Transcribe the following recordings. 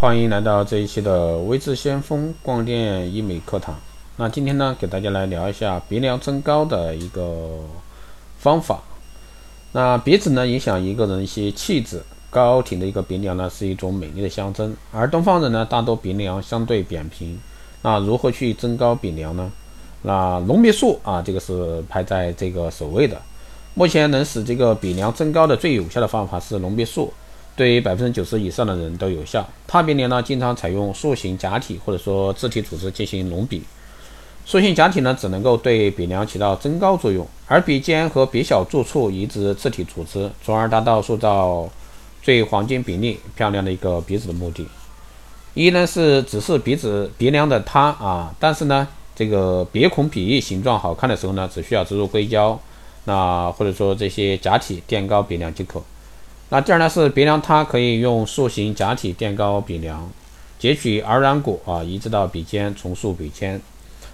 欢迎来到这一期的微智先锋光电医美课堂。那今天呢，给大家来聊一下鼻梁增高的一个方法。那鼻子呢，影响一个人一些气质，高挺的一个鼻梁呢，是一种美丽的象征。而东方人呢，大多鼻梁相对扁平。那如何去增高鼻梁呢？那隆鼻术啊，这个是排在这个首位的。目前能使这个鼻梁增高的最有效的方法是隆鼻术，对于百分之九十以上的人都有效。塌鼻梁呢，经常采用塑形假体或者说自体组织进行隆鼻。塑形假体呢，只能够对鼻梁起到增高作用，而鼻尖和鼻小柱处移植自体组织，从而达到塑造最黄金比例、漂亮的一个鼻子的目的。一呢是只是鼻子鼻梁的塌啊，但是呢。这个鼻孔鼻翼形状好看的时候呢，只需要植入硅胶，那或者说这些假体垫高鼻梁即可。那第二呢是鼻梁塌，可以用塑形假体垫高鼻梁，截取耳软骨啊移植到鼻尖，重塑鼻尖。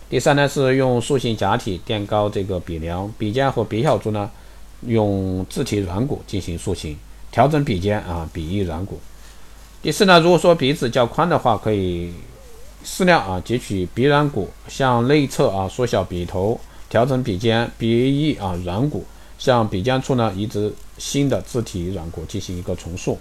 第三呢是用塑形假体垫高这个鼻梁，鼻尖和鼻小柱呢用自体软骨进行塑形，调整鼻尖啊鼻翼软骨。第四呢，如果说鼻子较宽的话，可以。适量啊，截取鼻软骨向内侧啊缩小鼻头，调整鼻尖、鼻翼啊软骨，向鼻尖处呢移植新的自体软骨进行一个重塑，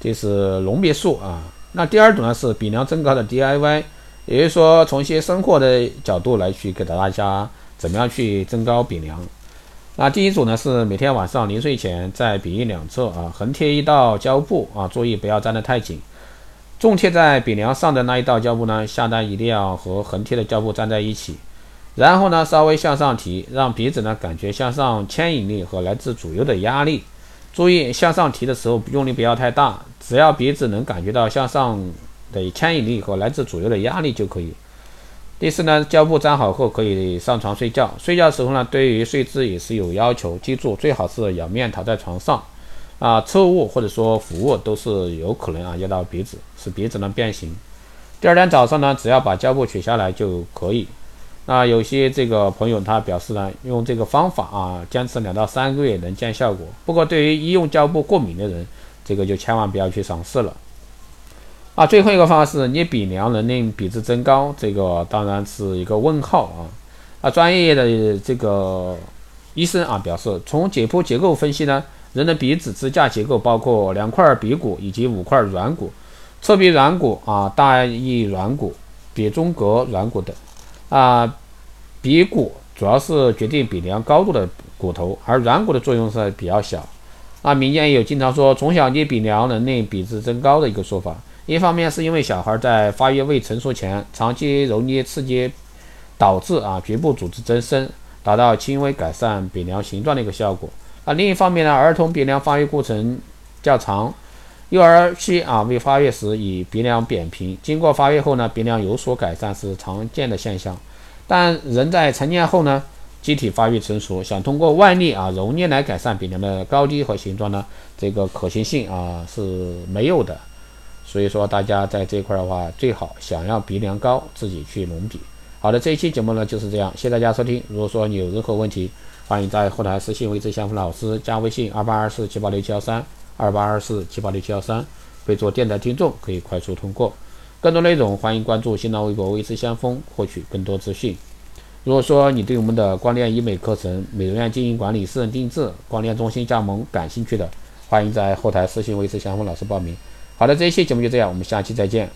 这是隆鼻术啊。那第二种呢是鼻梁增高的 DIY，也就是说从一些生活的角度来去给到大家怎么样去增高鼻梁。那第一组呢是每天晚上临睡前在鼻翼两侧啊横贴一道胶布啊，注意不要粘得太紧。重贴在鼻梁上的那一道胶布呢，下单一定要和横贴的胶布粘在一起，然后呢稍微向上提，让鼻子呢感觉向上牵引力和来自左右的压力。注意向上提的时候用力不要太大，只要鼻子能感觉到向上的牵引力和来自左右的压力就可以。第四呢，胶布粘好后可以上床睡觉。睡觉时候呢，对于睡姿也是有要求，记住最好是仰面躺在床上。啊，侧卧或者说俯卧都是有可能啊压到鼻子，使鼻子呢变形。第二天早上呢，只要把胶布取下来就可以。那有些这个朋友他表示呢，用这个方法啊，坚持两到三个月能见效果。不过对于医用胶布过敏的人，这个就千万不要去尝试了。啊，最后一个方法是捏鼻梁能令鼻子增高，这个当然是一个问号啊。啊，专业的这个医生啊表示，从解剖结构分析呢。人的鼻子支架结构包括两块鼻骨以及五块软骨，侧鼻软骨啊、大翼软骨、鼻中隔软骨等。啊，鼻骨主要是决定鼻梁高度的骨头，而软骨的作用是比较小。啊，民间也有经常说从小捏鼻梁能令鼻子增高的一个说法。一方面是因为小孩在发育未成熟前长期揉捏刺激，导致啊局部组织增生，达到轻微改善鼻梁形状的一个效果。啊，另一方面呢，儿童鼻梁发育过程较长，幼儿期啊未发育时以鼻梁扁平，经过发育后呢，鼻梁有所改善是常见的现象。但人在成年后呢，机体发育成熟，想通过外力啊揉捏来改善鼻梁的高低和形状呢，这个可行性啊是没有的。所以说，大家在这块的话，最好想要鼻梁高，自己去隆鼻。好的，这一期节目呢就是这样，谢谢大家收听。如果说你有任何问题，欢迎在后台私信为志相锋老师，加微信二八二四七八六七幺三二八二四七八六七幺三，备注电台听众可以快速通过。更多内容欢迎关注新浪微博为志相锋，获取更多资讯。如果说你对我们的光电医美课程、美容院经营管理、私人定制、光电中心加盟感兴趣的，欢迎在后台私信为志相锋老师报名。好的，这一期节目就这样，我们下期再见。